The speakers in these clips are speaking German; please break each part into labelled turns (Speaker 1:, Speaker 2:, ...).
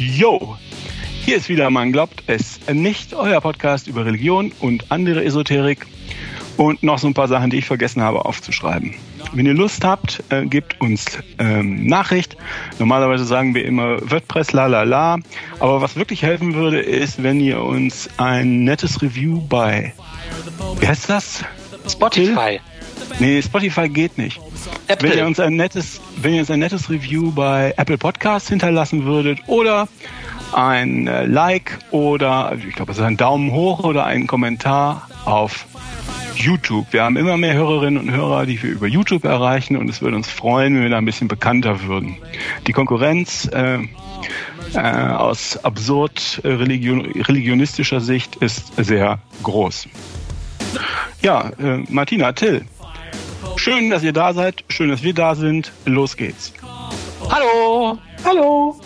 Speaker 1: Yo! Hier ist wieder Man glaubt es nicht, euer Podcast über Religion und andere Esoterik und noch so ein paar Sachen, die ich vergessen habe aufzuschreiben. Wenn ihr Lust habt, äh, gebt uns ähm, Nachricht. Normalerweise sagen wir immer WordPress la la la. Aber was wirklich helfen würde, ist, wenn ihr uns ein nettes Review bei, wie heißt das?
Speaker 2: Spotify.
Speaker 1: Nee, Spotify geht nicht.
Speaker 2: Apple.
Speaker 1: Wenn ihr uns ein nettes, wenn ihr uns ein nettes Review bei Apple Podcasts hinterlassen würdet oder ein äh, Like oder ich glaube, es ist ein Daumen hoch oder ein Kommentar auf YouTube. Wir haben immer mehr Hörerinnen und Hörer, die wir über YouTube erreichen und es würde uns freuen, wenn wir da ein bisschen bekannter würden. Die Konkurrenz äh, äh, aus absurd äh, religion religionistischer Sicht ist sehr groß. Ja, äh, Martina, Till, schön, dass ihr da seid, schön, dass wir da sind. Los geht's.
Speaker 2: Hallo.
Speaker 3: Hallo.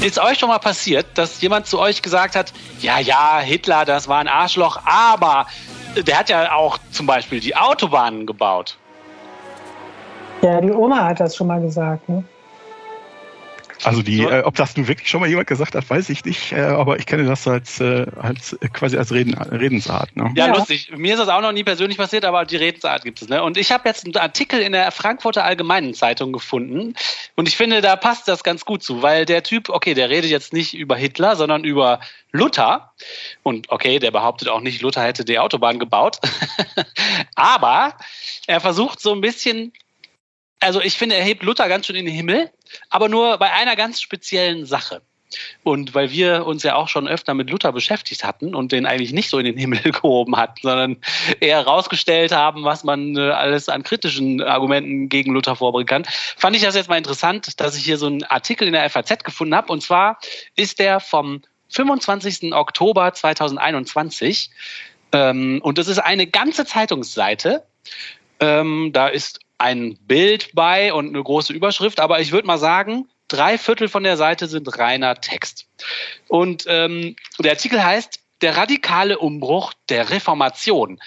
Speaker 2: Ist euch schon mal passiert, dass jemand zu euch gesagt hat, ja, ja, Hitler, das war ein Arschloch, aber der hat ja auch zum Beispiel die Autobahnen gebaut.
Speaker 3: Ja, die Oma hat das schon mal gesagt. Ne?
Speaker 1: Also die,
Speaker 2: So.
Speaker 1: äh, ob das nun wirklich schon mal jemand gesagt hat, weiß ich nicht, äh, aber ich kenne das als, äh, als äh, quasi als Reden, Redensart. Ne?
Speaker 2: Ja,
Speaker 3: Ja.
Speaker 2: lustig. Mir ist das auch noch nie persönlich passiert, aber die Redensart gibt es. Ne? Und ich habe jetzt einen Artikel in der Frankfurter Allgemeinen Zeitung gefunden und ich finde, da passt das ganz gut zu, weil der Typ, okay, der redet jetzt nicht über Hitler, sondern über Luther. Und okay, der behauptet auch nicht, Luther hätte die Autobahn gebaut. aber er versucht so ein bisschen, also ich finde, er hebt Luther ganz schön in den Himmel, aber nur bei einer ganz speziellen Sache. Und weil wir uns ja auch schon öfter mit Luther beschäftigt hatten und den eigentlich nicht so in den Himmel gehoben hatten, sondern eher herausgestellt haben, was man äh, alles an kritischen Argumenten gegen Luther vorbringen kann, fand ich das jetzt mal interessant, dass ich hier so einen Artikel in der FAZ gefunden habe. Und zwar ist der vom 25. Oktober 2021. Ähm, und das ist eine ganze Zeitungsseite. Ähm, da ist ein Bild bei und eine große Überschrift, aber ich würde mal sagen, drei Viertel von der Seite sind reiner Text. Und ähm, der Artikel heißt Der radikale Umbruch der Reformation.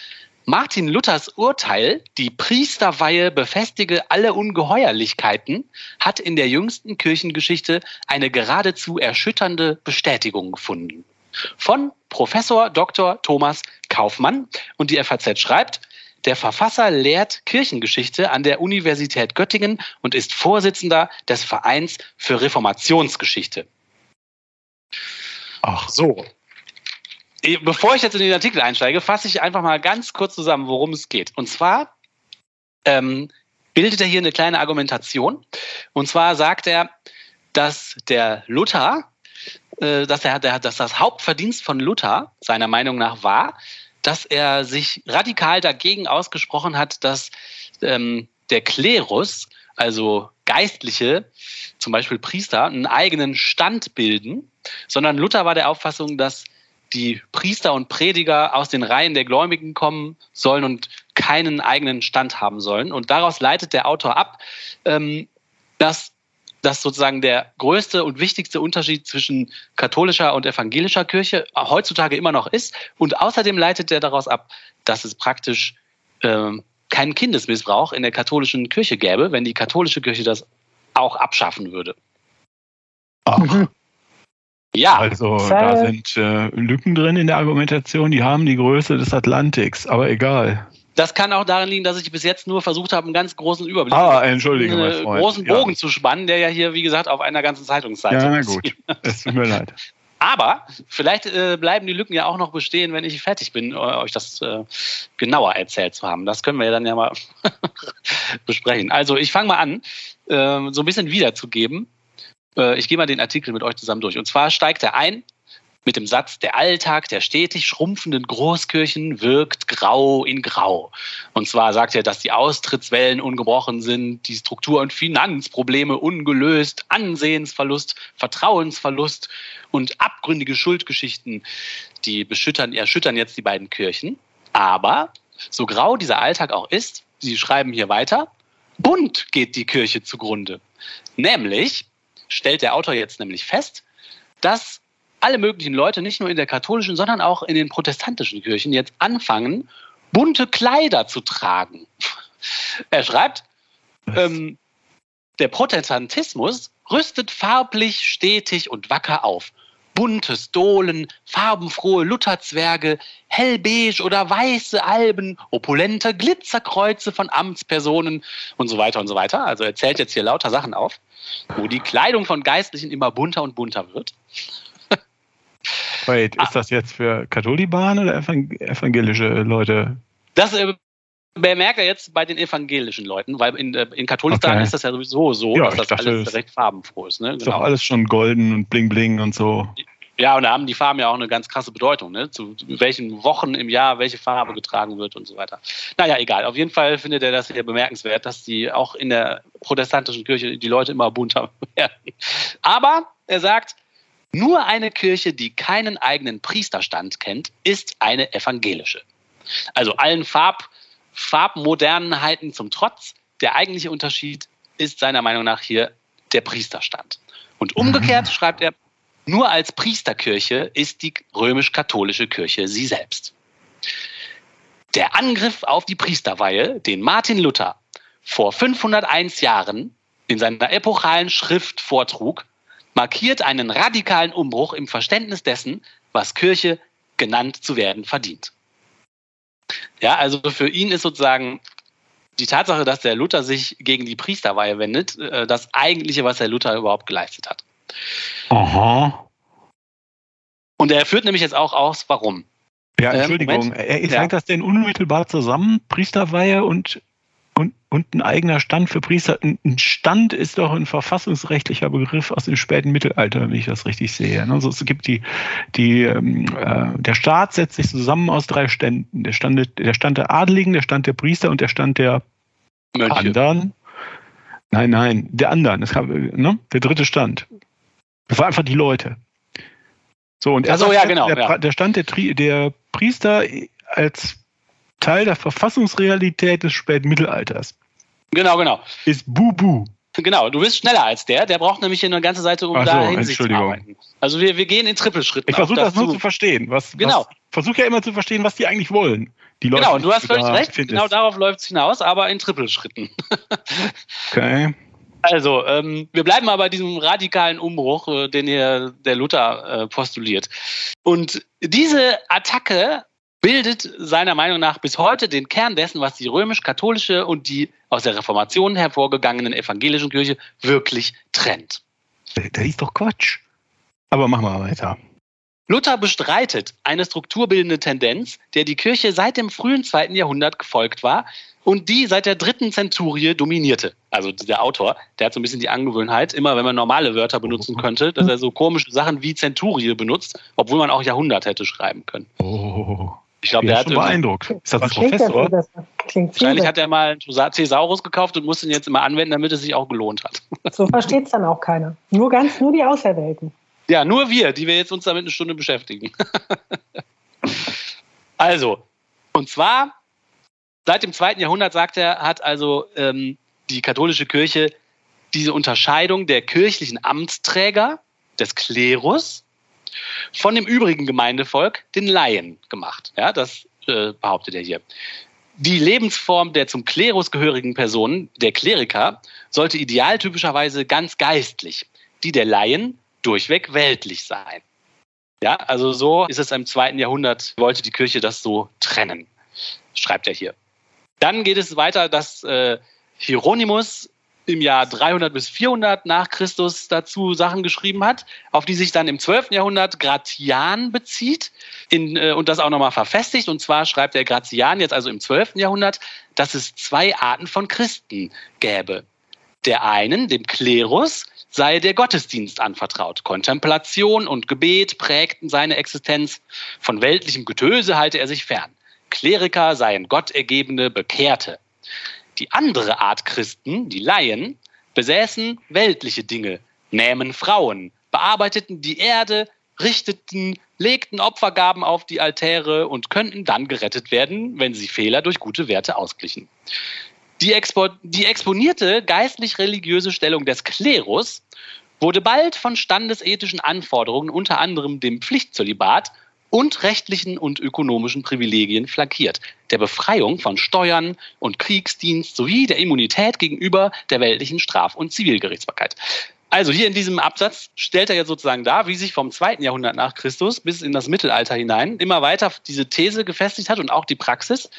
Speaker 2: Martin Luthers Urteil, die Priesterweihe befestige alle Ungeheuerlichkeiten, hat in der jüngsten Kirchengeschichte eine geradezu erschütternde Bestätigung gefunden. Von Professor Dr. Thomas Kaufmann und die FAZ schreibt, der Verfasser lehrt Kirchengeschichte an der Universität Göttingen und ist Vorsitzender des Vereins für Reformationsgeschichte.
Speaker 1: Ach,
Speaker 2: So. Eh, Bevor ich jetzt in den Artikel einsteige, fasse ich einfach mal ganz kurz zusammen, worum es geht. Und zwar ähm, bildet er hier eine kleine Argumentation. Und zwar sagt er, dass der Luther, äh, dass, er, der, dass das Hauptverdienst von Luther seiner Meinung nach war, dass er sich radikal dagegen ausgesprochen hat, dass ähm, der Klerus, also Geistliche, zum Beispiel Priester, einen eigenen Stand bilden, sondern Luther war der Auffassung, dass die Priester und Prediger aus den Reihen der Gläubigen kommen sollen und keinen eigenen Stand haben sollen. Und daraus leitet der Autor ab, ähm, dass das sozusagen der größte und wichtigste Unterschied zwischen katholischer und evangelischer Kirche heutzutage immer noch ist. Und außerdem leitet er daraus ab, dass es praktisch ähm, keinen Kindesmissbrauch in der katholischen Kirche gäbe, wenn die katholische Kirche das auch abschaffen würde.
Speaker 1: ach.
Speaker 2: Ja,
Speaker 1: Also da sind äh, Lücken drin in der Argumentation, die haben die Größe des Atlantiks, aber egal.
Speaker 2: Das kann auch daran liegen, dass ich bis jetzt nur versucht habe, einen ganz großen Überblick
Speaker 1: Ah, entschuldige,
Speaker 2: einen
Speaker 1: Freund.
Speaker 2: großen
Speaker 1: Ja.
Speaker 2: Bogen zu spannen, der ja hier, wie gesagt, auf einer ganzen Zeitungsseite
Speaker 1: Ja, na
Speaker 2: ist.
Speaker 1: gut. Es tut mir leid.
Speaker 2: Aber vielleicht äh, bleiben die Lücken ja auch noch bestehen, wenn ich fertig bin, äh, euch das äh, genauer erzählt zu haben. Das können wir ja dann ja mal besprechen. Also ich fange mal an, äh, so ein bisschen wiederzugeben. Äh, ich gehe mal den Artikel mit euch zusammen durch. Und zwar steigt er ein mit dem Satz, der Alltag der stetig schrumpfenden Großkirchen wirkt grau in grau. Und zwar sagt er, dass die Austrittswellen ungebrochen sind, die Struktur- und Finanzprobleme ungelöst, Ansehensverlust, Vertrauensverlust und abgründige Schuldgeschichten, die beschüttern, erschüttern jetzt die beiden Kirchen. Aber so grau dieser Alltag auch ist, Sie schreiben hier weiter, bunt geht die Kirche zugrunde. Nämlich stellt der Autor jetzt nämlich fest, dass alle möglichen Leute, nicht nur in der katholischen, sondern auch in den protestantischen Kirchen, jetzt anfangen, bunte Kleider zu tragen. Er schreibt, ähm, der Protestantismus rüstet farblich, stetig und wacker auf. Bunte Stolen, farbenfrohe Lutherzwerge, hellbeige oder weiße Alben, opulente Glitzerkreuze von Amtspersonen und so weiter und so weiter. Also er zählt jetzt hier lauter Sachen auf, wo die Kleidung von Geistlichen immer bunter und bunter wird.
Speaker 1: Wait, ist das jetzt für Katholiban oder evangelische Leute?
Speaker 2: Das äh, bemerkt er jetzt bei den evangelischen Leuten, weil in, äh, in Katholistan okay. ist das ja sowieso so, ja, dass das dachte, alles recht farbenfroh ist. Ne?
Speaker 1: Ist genau. doch alles schon golden und bling bling und so.
Speaker 2: Ja, und da haben die Farben ja auch eine ganz krasse Bedeutung, ne? zu welchen Wochen im Jahr welche Farbe getragen wird und so weiter. Naja, egal. Auf jeden Fall findet er das hier bemerkenswert, dass die auch in der protestantischen Kirche die Leute immer bunter werden. Aber er sagt, nur eine Kirche, die keinen eigenen Priesterstand kennt, ist eine evangelische. Also allen Farb, Farbmodernheiten zum Trotz, der eigentliche Unterschied ist seiner Meinung nach hier der Priesterstand. Und umgekehrt mhm. schreibt er, nur als Priesterkirche ist die römisch-katholische Kirche sie selbst. Der Angriff auf die Priesterweihe, den Martin Luther vor 501 Jahren in seiner epochalen Schrift vortrug, markiert einen radikalen Umbruch im Verständnis dessen, was Kirche genannt zu werden verdient. Ja, also für ihn ist sozusagen die Tatsache, dass der Luther sich gegen die Priesterweihe wendet, äh, das eigentliche, was der Luther überhaupt geleistet hat.
Speaker 1: Aha.
Speaker 2: Und er führt nämlich jetzt auch aus, warum.
Speaker 1: Ja, ähm, Entschuldigung, ähm, hängt ja. das denn unmittelbar zusammen, Priesterweihe und und, und ein eigener Stand für Priester. Ein Stand ist doch ein verfassungsrechtlicher Begriff aus dem späten Mittelalter, wenn ich das richtig sehe. Also es gibt die, die, ähm, äh, der Staat setzt sich zusammen aus drei Ständen. Der Stand, der Stand der Adeligen, der Stand der Priester und der Stand der Mönche. anderen. Nein, nein, der anderen. Das kam, ne? Der dritte Stand. Das war einfach die Leute. So, und er
Speaker 2: so, ja, genau,
Speaker 1: der,
Speaker 2: ja.
Speaker 1: der Stand der, der Priester als Teil der Verfassungsrealität des späten Mittelalters.
Speaker 2: Genau, genau.
Speaker 1: Ist Bubu.
Speaker 2: Genau, du bist schneller als der. Der braucht nämlich hier eine ganze Seite, um
Speaker 1: Ach
Speaker 2: da Hinsicht zu arbeiten. Also wir, wir gehen in Trippelschritten.
Speaker 1: Ich versuche das, das nur zu verstehen. Was,
Speaker 2: genau.
Speaker 1: Versuche ja immer zu verstehen, was die eigentlich wollen. Die Leute,
Speaker 2: genau, und du hast völlig recht. Findest. Genau darauf läuft es hinaus, aber in Trippelschritten.
Speaker 1: okay.
Speaker 2: Also, ähm, wir bleiben mal bei diesem radikalen Umbruch, äh, den hier der Luther äh, postuliert. Und diese Attacke bildet seiner Meinung nach bis heute den Kern dessen, was die römisch-katholische und die aus der Reformation hervorgegangenen evangelischen Kirche wirklich trennt.
Speaker 1: Das ist doch Quatsch. Aber machen wir weiter.
Speaker 2: Luther bestreitet eine strukturbildende Tendenz, der die Kirche seit dem frühen zweiten Jahrhundert gefolgt war und die seit der dritten Zenturie dominierte. Also der Autor, der hat so ein bisschen die Angewohnheit, immer wenn man normale Wörter benutzen könnte, dass er so komische Sachen wie Zenturie benutzt, obwohl man auch Jahrhundert hätte schreiben können.
Speaker 1: Oh.
Speaker 2: Ich glaube, der hat
Speaker 1: beeindruckt.
Speaker 2: Ist das ein Professor? Das Wahrscheinlich hat er mal einen Thesaurus gekauft und muss ihn jetzt immer anwenden, damit es sich auch gelohnt hat.
Speaker 3: So versteht es dann auch keiner. Nur ganz, nur die Auserwählten.
Speaker 2: Ja, nur wir, die wir jetzt uns damit eine Stunde beschäftigen. also, und zwar seit dem zweiten Jahrhundert, sagt er, hat also ähm, die katholische Kirche diese Unterscheidung der kirchlichen Amtsträger, des Klerus von dem übrigen Gemeindevolk, den Laien, gemacht. Ja, das äh, behauptet er hier. Die Lebensform der zum Klerus gehörigen Personen, der Kleriker, sollte idealtypischerweise ganz geistlich, die der Laien durchweg weltlich sein. Ja, also so ist es im zweiten Jahrhundert, wollte die Kirche das so trennen, schreibt er hier. Dann geht es weiter, dass äh, Hieronymus im Jahr 300 bis 400 nach Christus dazu Sachen geschrieben hat, auf die sich dann im 12. Jahrhundert Gratian bezieht in, äh, und das auch nochmal verfestigt. Und zwar schreibt der Gratian jetzt also im 12. Jahrhundert, dass es zwei Arten von Christen gäbe. Der einen, dem Klerus, sei der Gottesdienst anvertraut. Kontemplation und Gebet prägten seine Existenz. Von weltlichem Getöse halte er sich fern. Kleriker seien gottergebene Bekehrte. Die andere Art Christen, die Laien, besäßen weltliche Dinge, nähmen Frauen, bearbeiteten die Erde, richteten, legten Opfergaben auf die Altäre und könnten dann gerettet werden, wenn sie Fehler durch gute Werte ausglichen. Die, Expo die exponierte geistlich-religiöse Stellung des Klerus wurde bald von standesethischen Anforderungen, unter anderem dem Pflichtzölibat und rechtlichen und ökonomischen Privilegien flankiert, der Befreiung von Steuern und Kriegsdienst sowie der Immunität gegenüber der weltlichen Straf- und Zivilgerichtsbarkeit. Also hier in diesem Absatz stellt er ja sozusagen dar, wie sich vom zweiten Jahrhundert nach Christus bis in das Mittelalter hinein immer weiter diese These gefestigt hat und auch die Praxis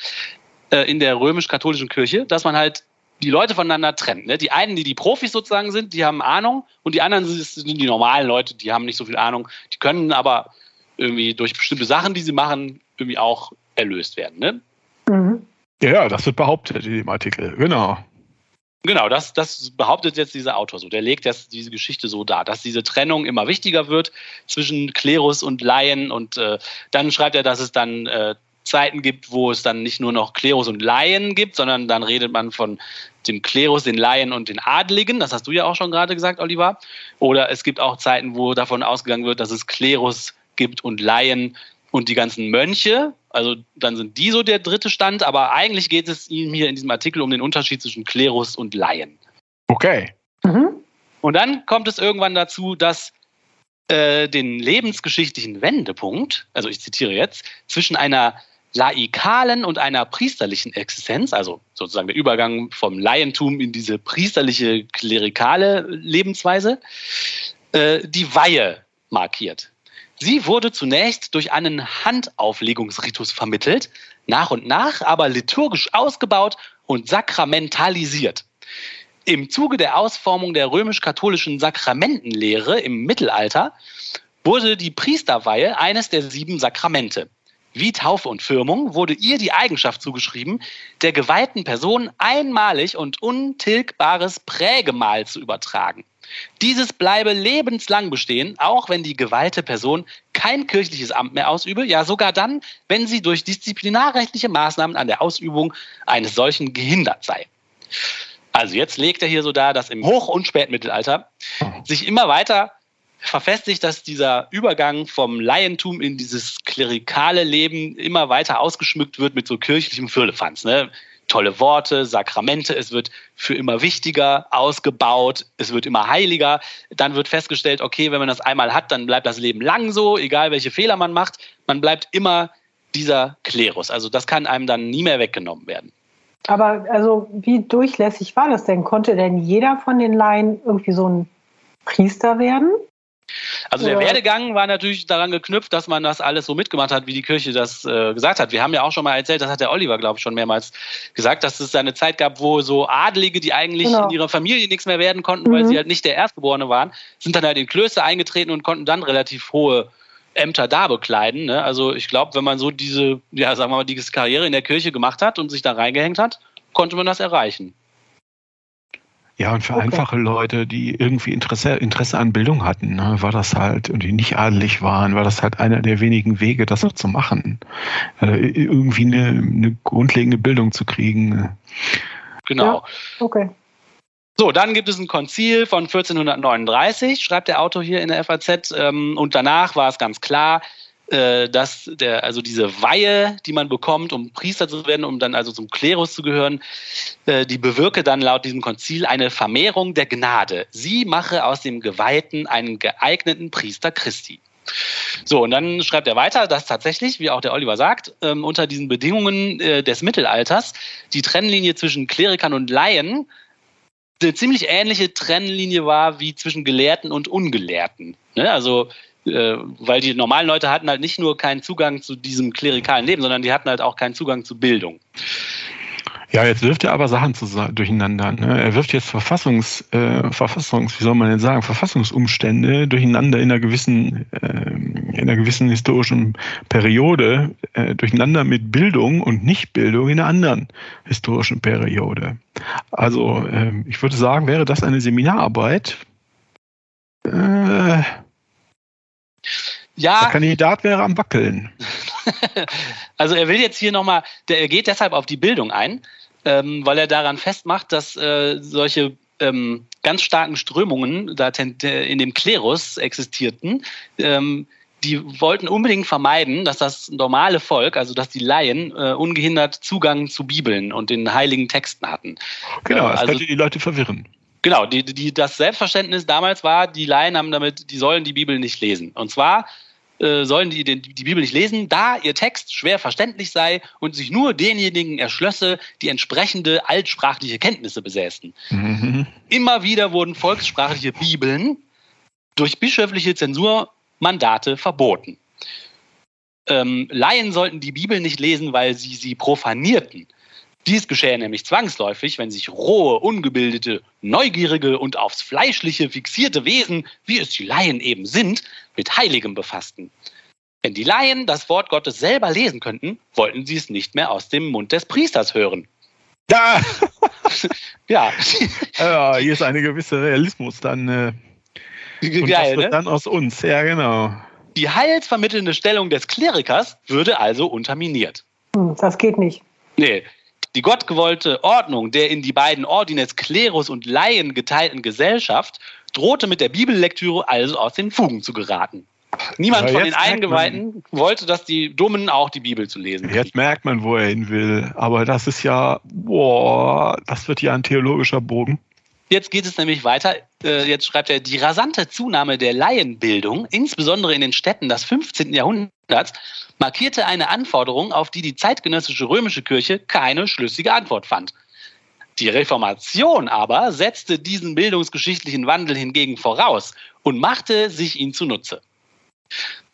Speaker 2: äh, in der römisch-katholischen Kirche, dass man halt die Leute voneinander trennt. Ne? Die einen, die die Profis sozusagen sind, die haben Ahnung und die anderen sind die normalen Leute, die haben nicht so viel Ahnung, die können aber irgendwie durch bestimmte Sachen, die sie machen, irgendwie auch erlöst werden. Ne?
Speaker 1: Mhm. Ja, das wird behauptet in dem Artikel, genau.
Speaker 2: Genau, das, das behauptet jetzt dieser Autor so. Der legt jetzt diese Geschichte so dar, dass diese Trennung immer wichtiger wird zwischen Klerus und Laien. Und äh, dann schreibt er, dass es dann äh, Zeiten gibt, wo es dann nicht nur noch Klerus und Laien gibt, sondern dann redet man von dem Klerus, den Laien und den Adligen. Das hast du ja auch schon gerade gesagt, Oliver. Oder es gibt auch Zeiten, wo davon ausgegangen wird, dass es Klerus gibt und Laien und die ganzen Mönche. Also dann sind die so der dritte Stand, aber eigentlich geht es ihm hier in diesem Artikel um den Unterschied zwischen Klerus und Laien.
Speaker 1: Okay.
Speaker 2: Mhm. Und dann kommt es irgendwann dazu, dass äh, den lebensgeschichtlichen Wendepunkt, also ich zitiere jetzt, zwischen einer laikalen und einer priesterlichen Existenz, also sozusagen der Übergang vom Laientum in diese priesterliche, klerikale Lebensweise, äh, die Weihe markiert. Sie wurde zunächst durch einen Handauflegungsritus vermittelt, nach und nach aber liturgisch ausgebaut und sakramentalisiert. Im Zuge der Ausformung der römisch-katholischen Sakramentenlehre im Mittelalter wurde die Priesterweihe eines der sieben Sakramente. Wie Taufe und Firmung wurde ihr die Eigenschaft zugeschrieben, der geweihten Person einmalig und untilgbares Prägemal zu übertragen. Dieses bleibe lebenslang bestehen, auch wenn die geweihte Person kein kirchliches Amt mehr ausübe, ja sogar dann, wenn sie durch disziplinarrechtliche Maßnahmen an der Ausübung eines solchen gehindert sei. Also jetzt legt er hier so dar, dass im Hoch- und Spätmittelalter sich immer weiter verfestigt, dass dieser Übergang vom Laientum in dieses klerikale Leben immer weiter ausgeschmückt wird mit so kirchlichem Firlefanz. Ne? tolle Worte, Sakramente, es wird für immer wichtiger ausgebaut, es wird immer heiliger. Dann wird festgestellt, okay, wenn man das einmal hat, dann bleibt das Leben lang so, egal welche Fehler man macht, man bleibt immer dieser Klerus. Also das kann einem dann nie mehr weggenommen werden.
Speaker 3: Aber also wie durchlässig war das denn? Konnte denn jeder von den Laien irgendwie so ein Priester werden?
Speaker 2: Also der Werdegang war natürlich daran geknüpft, dass man das alles so mitgemacht hat, wie die Kirche das äh, gesagt hat. Wir haben ja auch schon mal erzählt, das hat der Oliver, glaube ich, schon mehrmals gesagt, dass es eine Zeit gab, wo so Adlige, die eigentlich genau. in ihrer Familie nichts mehr werden konnten, mhm. weil sie halt nicht der Erstgeborene waren, sind dann halt in Klöster eingetreten und konnten dann relativ hohe Ämter da bekleiden. Ne? Also ich glaube, wenn man so diese, ja, sagen wir mal, diese Karriere in der Kirche gemacht hat und sich da reingehängt hat, konnte man das erreichen.
Speaker 1: Ja, und für okay. einfache Leute, die irgendwie Interesse, Interesse an Bildung hatten, ne, war das halt, und die nicht adelig waren, war das halt einer der wenigen Wege, das auch zu machen. Also irgendwie eine, eine grundlegende Bildung zu kriegen.
Speaker 2: Genau. Ja,
Speaker 3: okay.
Speaker 2: So, dann gibt es ein Konzil von 1439, schreibt der Autor hier in der FAZ, ähm, und danach war es ganz klar, äh, dass der, also diese Weihe, die man bekommt, um Priester zu werden, um dann also zum Klerus zu gehören, äh, die bewirke dann laut diesem Konzil eine Vermehrung der Gnade. Sie mache aus dem Geweihten einen geeigneten Priester Christi. So, und dann schreibt er weiter, dass tatsächlich, wie auch der Oliver sagt, ähm, unter diesen Bedingungen äh, des Mittelalters die Trennlinie zwischen Klerikern und Laien eine ziemlich ähnliche Trennlinie war wie zwischen Gelehrten und Ungelehrten. Ne? Also äh, weil die normalen Leute hatten halt nicht nur keinen Zugang zu diesem klerikalen Leben, sondern die hatten halt auch keinen Zugang zu Bildung.
Speaker 1: Ja, jetzt wirft er aber Sachen durcheinander. Ne? Er wirft jetzt Verfassungs, äh, Verfassungs, wie soll man denn sagen, Verfassungsumstände durcheinander in einer gewissen, äh, in einer gewissen historischen Periode, äh, durcheinander mit Bildung und Nichtbildung in einer anderen historischen Periode. Also äh, ich würde sagen, wäre das eine Seminararbeit? Äh, ja. Der Kandidat wäre am Wackeln.
Speaker 2: also er will jetzt hier nochmal, er geht deshalb auf die Bildung ein, ähm, weil er daran festmacht, dass äh, solche ähm, ganz starken Strömungen da in dem Klerus existierten. Ähm, die wollten unbedingt vermeiden, dass das normale Volk, also dass die Laien, äh, ungehindert Zugang zu Bibeln und den heiligen Texten hatten.
Speaker 1: Genau, das also, könnte die Leute verwirren.
Speaker 2: Genau, die, die, das Selbstverständnis damals war, die Laien haben damit, die sollen die Bibel nicht lesen. Und zwar äh, sollen die, die, die Bibel nicht lesen, da ihr Text schwer verständlich sei und sich nur denjenigen erschlösse, die entsprechende altsprachliche Kenntnisse besäßen. Mhm. Immer wieder wurden volkssprachliche Bibeln durch bischöfliche Zensurmandate verboten. Ähm, Laien sollten die Bibel nicht lesen, weil sie sie profanierten. Dies geschehe nämlich zwangsläufig, wenn sich rohe, ungebildete, neugierige und aufs Fleischliche fixierte Wesen, wie es die Laien eben sind, mit Heiligem befassten. Wenn die Laien das Wort Gottes selber lesen könnten, wollten sie es nicht mehr aus dem Mund des Priesters hören.
Speaker 1: Ja, ja. ja hier ist ein gewisser Realismus dann. Äh, und Geil, das wird ne? dann aus uns, ja genau.
Speaker 2: Die heilsvermittelnde Stellung des Klerikers würde also unterminiert.
Speaker 3: Hm, das geht nicht.
Speaker 2: Nee, die gottgewollte Ordnung der in die beiden Ordines Klerus und Laien geteilten Gesellschaft drohte mit der Bibellektüre also aus den Fugen zu geraten. Niemand von den Eingeweihten wollte, dass die Dummen auch die Bibel zu lesen.
Speaker 1: Jetzt merkt man, wo er hin will. Aber das ist ja, boah, das wird ja ein theologischer Bogen.
Speaker 2: Jetzt geht es nämlich weiter. Äh, jetzt schreibt er, die rasante Zunahme der Laienbildung, insbesondere in den Städten des 15. Jahrhunderts, markierte eine Anforderung, auf die die zeitgenössische römische Kirche keine schlüssige Antwort fand. Die Reformation aber setzte diesen bildungsgeschichtlichen Wandel hingegen voraus und machte sich ihn zunutze.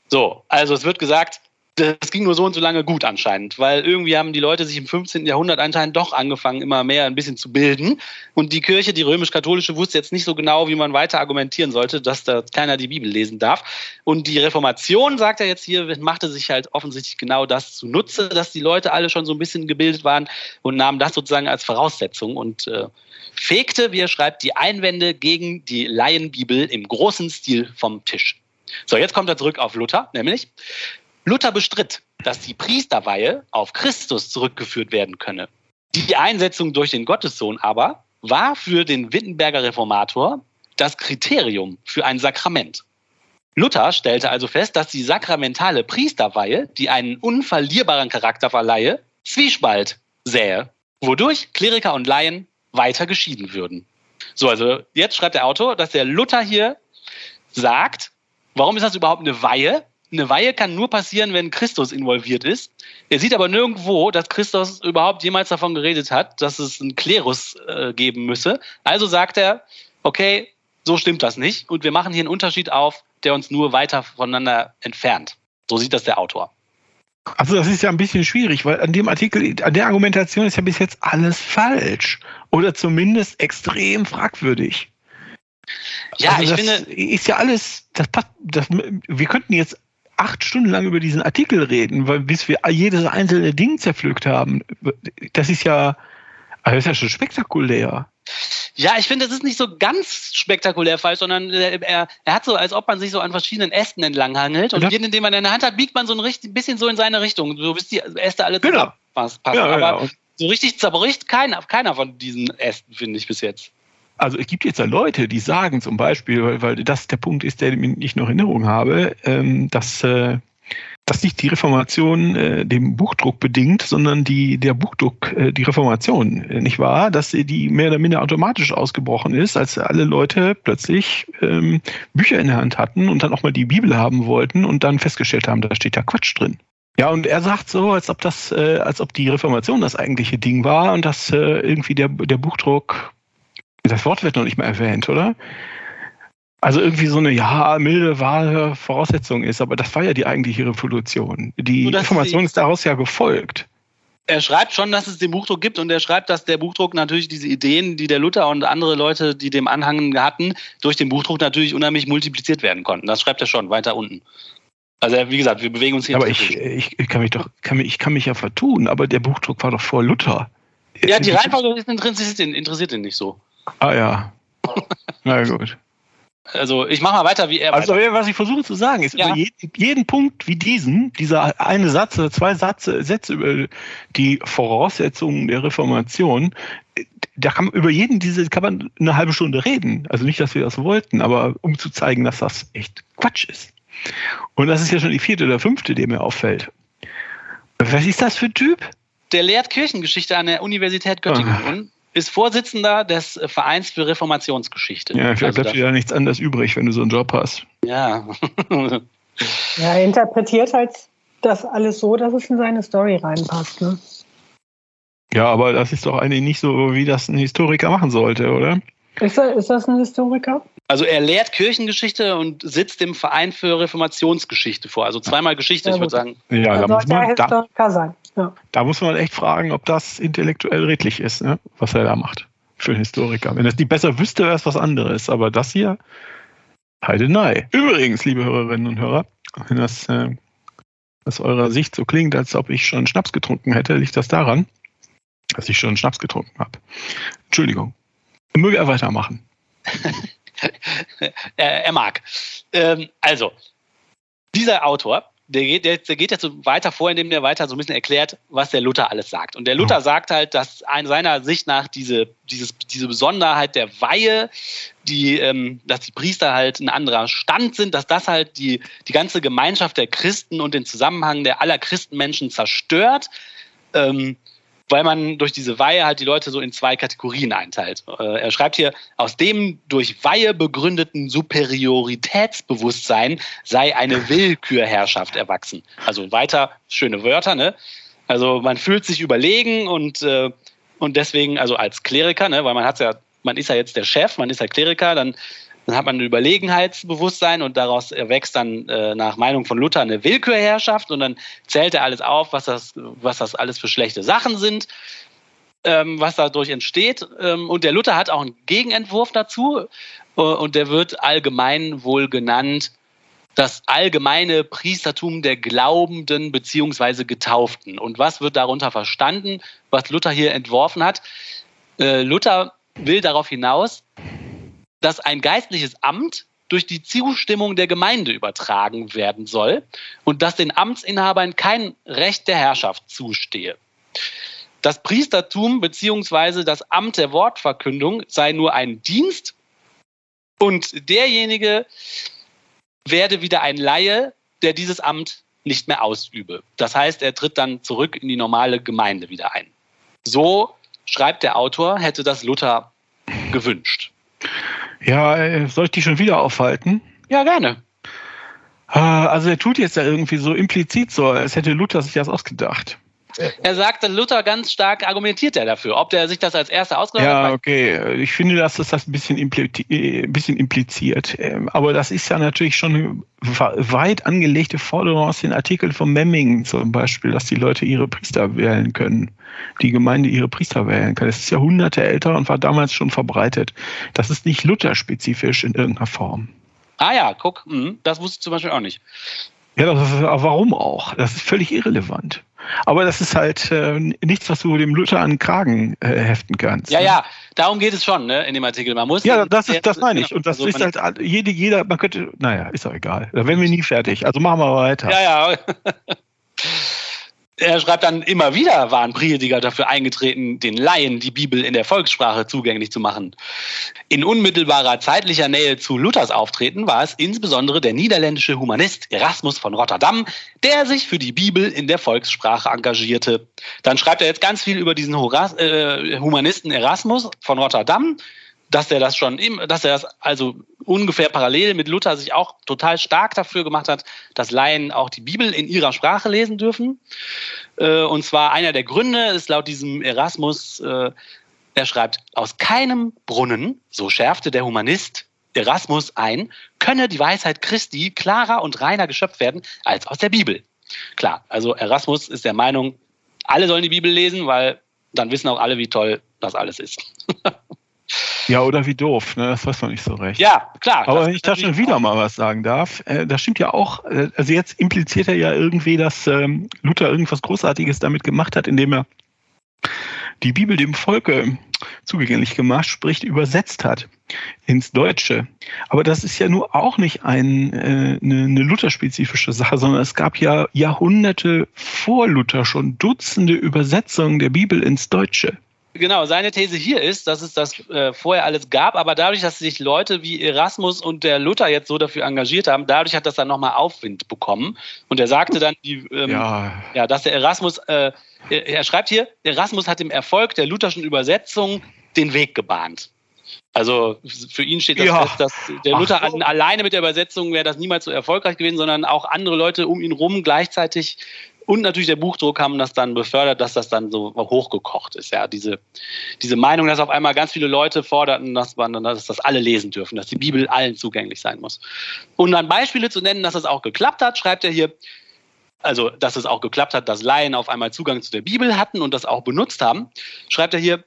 Speaker 2: So, also es wird gesagt, das ging nur so und so lange gut anscheinend, weil irgendwie haben die Leute sich im 15. Jahrhundert anscheinend doch angefangen, immer mehr ein bisschen zu bilden. Und die Kirche, die römisch-katholische, wusste jetzt nicht so genau, wie man weiter argumentieren sollte, dass da keiner die Bibel lesen darf. Und die Reformation, sagt er jetzt hier, machte sich halt offensichtlich genau das zunutze, dass die Leute alle schon so ein bisschen gebildet waren und nahmen das sozusagen als Voraussetzung und äh, fegte, wie er schreibt, die Einwände gegen die Laienbibel im großen Stil vom Tisch. So, jetzt kommt er zurück auf Luther, nämlich Luther bestritt, dass die Priesterweihe auf Christus zurückgeführt werden könne. Die Einsetzung durch den Gottessohn aber war für den Wittenberger Reformator das Kriterium für ein Sakrament. Luther stellte also fest, dass die sakramentale Priesterweihe, die einen unverlierbaren Charakter verleihe, Zwiespalt sähe, wodurch Kleriker und Laien weiter geschieden würden. So, also jetzt schreibt der Autor, dass der Luther hier sagt, warum ist das überhaupt eine Weihe? Eine Weihe kann nur passieren, wenn Christus involviert ist. Er sieht aber nirgendwo, dass Christus überhaupt jemals davon geredet hat, dass es einen Klerus äh, geben müsse. Also sagt er, okay, so stimmt das nicht. Und wir machen hier einen Unterschied auf, der uns nur weiter voneinander entfernt. So sieht das der Autor.
Speaker 1: Also das ist ja ein bisschen schwierig, weil an dem Artikel, an der Argumentation ist ja bis jetzt alles falsch. Oder zumindest extrem fragwürdig. Ja, also ich das finde. Ist ja alles, das, das, wir könnten jetzt acht Stunden lang über diesen Artikel reden, weil, bis wir jedes einzelne Ding zerpflückt haben. Das ist ja, also das ist ja schon spektakulär.
Speaker 2: Ja, ich finde, das ist nicht so ganz spektakulär falsch, sondern er, er hat so, als ob man sich so an verschiedenen Ästen entlanghangelt und ja. jeden, den man in der Hand hat, biegt man so ein richtig, bisschen so in seine Richtung, so bis die Äste alle
Speaker 1: genau.
Speaker 2: passen. Ja, Aber ja. so richtig zerbricht keiner, keiner von diesen Ästen, finde ich bis jetzt.
Speaker 1: Also es gibt jetzt ja Leute, die sagen zum Beispiel, weil, weil das der Punkt ist, der ich noch in Erinnerung habe, ähm, dass, äh, dass nicht die Reformation äh, dem Buchdruck bedingt, sondern die, der Buchdruck äh, die Reformation, äh, nicht wahr? Dass die mehr oder minder automatisch ausgebrochen ist, als alle Leute plötzlich ähm, Bücher in der Hand hatten und dann auch mal die Bibel haben wollten und dann festgestellt haben, da steht ja Quatsch drin. Ja, und er sagt so, als ob das, äh, als ob die Reformation das eigentliche Ding war und dass äh, irgendwie der, der Buchdruck das Wort wird noch nicht mal erwähnt, oder? Also irgendwie so eine, ja, milde, wahre Voraussetzung ist, aber das war ja die eigentliche Revolution. Die Information ist daraus ja gefolgt.
Speaker 2: Er schreibt schon, dass es den Buchdruck gibt und er schreibt, dass der Buchdruck natürlich diese Ideen, die der Luther und andere Leute, die dem Anhang hatten, durch den Buchdruck natürlich unheimlich multipliziert werden konnten. Das schreibt er schon weiter unten. Also wie gesagt, wir bewegen uns hier.
Speaker 1: Aber ich, ich, kann mich doch, kann mich, ich kann mich ja vertun, aber der Buchdruck war doch vor Luther.
Speaker 2: Ja, die Reihenfolge interessiert ihn, interessiert ihn nicht so.
Speaker 1: Ah ja. Na gut.
Speaker 2: Also ich mache mal weiter, wie er.
Speaker 1: Also was ich versuche zu sagen, ist ja. über jeden, jeden, Punkt wie diesen, dieser eine Satz oder zwei Sätze, Sätze über die Voraussetzungen der Reformation, da kann man über jeden diese kann man eine halbe Stunde reden. Also nicht, dass wir das wollten, aber um zu zeigen, dass das echt Quatsch ist. Und das ist ja schon die vierte oder fünfte, die mir auffällt. Was ist das für ein Typ?
Speaker 2: Der lehrt Kirchengeschichte an der Universität Göttingen. Ist Vorsitzender des Vereins für Reformationsgeschichte.
Speaker 1: Ja, vielleicht also bleibt dir ja nichts anderes übrig, wenn du so einen Job hast.
Speaker 2: Ja.
Speaker 3: Ja, er interpretiert halt das alles so, dass es in seine Story reinpasst. Ne?
Speaker 1: Ja, aber das ist doch eigentlich nicht so, wie das ein Historiker machen sollte, oder?
Speaker 3: Ist, er, ist das ein Historiker?
Speaker 2: Also er lehrt Kirchengeschichte und sitzt dem Verein für Reformationsgeschichte vor. Also zweimal Geschichte, ja, ich würde sagen.
Speaker 1: Ja, da muss, man,
Speaker 3: da, sein. Ja.
Speaker 1: da muss man echt fragen, ob das intellektuell redlich ist, ne? was er da macht für einen Historiker. Wenn er die besser wüsste, wäre es was anderes. Aber das hier, heide nein. Übrigens, liebe Hörerinnen und Hörer, wenn das äh, aus eurer Sicht so klingt, als ob ich schon Schnaps getrunken hätte, liegt das daran, dass ich schon Schnaps getrunken habe. Entschuldigung. Möge er weitermachen.
Speaker 2: er, er, mag. Ähm, also, dieser Autor, der geht, der, der geht jetzt so weiter vor, indem der weiter so ein bisschen erklärt, was der Luther alles sagt. Und der Luther oh. sagt halt, dass in seiner Sicht nach diese, dieses, diese Besonderheit der Weihe, die, ähm, dass die Priester halt ein anderer Stand sind, dass das halt die, die ganze Gemeinschaft der Christen und den Zusammenhang der aller Christenmenschen zerstört. Ähm, weil man durch diese Weihe halt die Leute so in zwei Kategorien einteilt. Äh, er schreibt hier, aus dem durch Weihe begründeten Superioritätsbewusstsein sei eine Willkürherrschaft erwachsen. Also weiter schöne Wörter, ne? Also man fühlt sich überlegen und, äh, und deswegen, also als Kleriker, ne, weil man hat ja, man ist ja jetzt der Chef, man ist ja Kleriker, dann dann hat man ein Überlegenheitsbewusstsein und daraus erwächst dann äh, nach Meinung von Luther eine Willkürherrschaft und dann zählt er alles auf, was das, was das alles für schlechte Sachen sind, ähm, was dadurch entsteht. Ähm, und der Luther hat auch einen Gegenentwurf dazu äh, und der wird allgemein wohl genannt das allgemeine Priestertum der Glaubenden beziehungsweise Getauften. Und was wird darunter verstanden, was Luther hier entworfen hat? Äh, Luther will darauf hinaus, dass ein geistliches Amt durch die Zustimmung der Gemeinde übertragen werden soll und dass den Amtsinhabern kein Recht der Herrschaft zustehe. Das Priestertum bzw. das Amt der Wortverkündung sei nur ein Dienst und derjenige werde wieder ein Laie, der dieses Amt nicht mehr ausübe. Das heißt, er tritt dann zurück in die normale Gemeinde wieder ein. So schreibt der Autor, hätte das Luther gewünscht.
Speaker 1: Ja, äh, soll ich die schon wieder aufhalten?
Speaker 2: Ja, gerne.
Speaker 1: Ah, also er tut jetzt ja irgendwie so implizit so, als hätte Luther sich das ausgedacht.
Speaker 2: Er sagt, Luther ganz stark argumentiert er dafür, ob der sich das als erster ausgedacht
Speaker 1: hat. Ja, okay. Ich finde, dass das das ein bisschen, impliziert, ein bisschen impliziert. Ähm, aber das ist ja natürlich schon eine weit angelegte Forderung aus den Artikeln von Memming zum Beispiel, dass die Leute ihre Priester wählen können. Die Gemeinde ihre Priester wählen kann. Das ist Jahrhunderte älter und war damals schon verbreitet. Das ist nicht Luther-spezifisch in irgendeiner Form.
Speaker 2: Ah ja, guck, mhm, das wusste ich zum Beispiel auch nicht.
Speaker 1: Ja, das ist, warum auch? Das ist völlig irrelevant. Aber das ist halt äh, nichts, was du dem Luther an den Kragen äh, heften kannst.
Speaker 2: Ja, ne? ja, darum geht es schon, ne, in dem Artikel. Man muss.
Speaker 1: Ja, das ist, das meine ich. Und das also ist halt jede, jeder, man könnte, naja, ist doch egal. Da werden wir nie fertig. Also machen wir weiter.
Speaker 2: Ja, ja. Er schreibt dann immer wieder, waren Prediger dafür eingetreten, den Laien die Bibel in der Volkssprache zugänglich zu machen. In unmittelbarer zeitlicher Nähe zu Luthers Auftreten war es insbesondere der niederländische Humanist Erasmus von Rotterdam, der sich für die Bibel in der Volkssprache engagierte. Dann schreibt er jetzt ganz viel über diesen äh, Humanisten Erasmus von Rotterdam dass er das schon, dass er das also ungefähr parallel mit Luther sich auch total stark dafür gemacht hat, dass Laien auch die Bibel in ihrer Sprache lesen dürfen. Äh, und zwar einer der Gründe ist laut diesem Erasmus, äh, er schreibt, aus keinem Brunnen, so schärfte der Humanist Erasmus ein, könne die Weisheit Christi klarer und reiner geschöpft werden als aus der Bibel. Klar, also Erasmus ist der Meinung, alle sollen die Bibel lesen, weil dann wissen auch alle, wie toll das alles ist.
Speaker 1: Ja, oder wie doof, ne? das weiß man nicht so recht.
Speaker 2: Ja, klar.
Speaker 1: Aber wenn ich da schon wieder mal was sagen darf, äh, das stimmt ja auch, äh, also jetzt impliziert er ja irgendwie, dass ähm, Luther irgendwas Großartiges damit gemacht hat, indem er die Bibel dem Volke zugänglich gemacht, sprich übersetzt hat ins Deutsche. Aber das ist ja nur auch nicht ein, äh, eine, eine Luther-spezifische Sache, sondern es gab ja Jahrhunderte vor Luther schon Dutzende Übersetzungen der Bibel ins Deutsche.
Speaker 2: Genau, seine These hier ist, dass es das äh, vorher alles gab, aber dadurch, dass sich Leute wie Erasmus und der Luther jetzt so dafür engagiert haben, dadurch hat das dann nochmal Aufwind bekommen. Und er sagte dann, die, ähm, ja. ja. dass der Erasmus, äh, er, er schreibt hier, Erasmus hat dem Erfolg der lutherschen Übersetzung den Weg gebahnt. Also für ihn steht das ja. fest, dass der Luther Ach, alleine mit der Übersetzung wäre das niemals so erfolgreich gewesen, sondern auch andere Leute um ihn rum gleichzeitig und natürlich der Buchdruck haben das dann befördert, dass das dann so hochgekocht ist. Ja, diese, diese Meinung, dass auf einmal ganz viele Leute forderten, dass man, dass das alle lesen dürfen, dass die Bibel allen zugänglich sein muss. Und dann Beispiele zu nennen, dass das auch geklappt hat, schreibt er hier, also dass es auch geklappt hat, dass Laien auf einmal Zugang zu der Bibel hatten und das auch benutzt haben, schreibt er hier,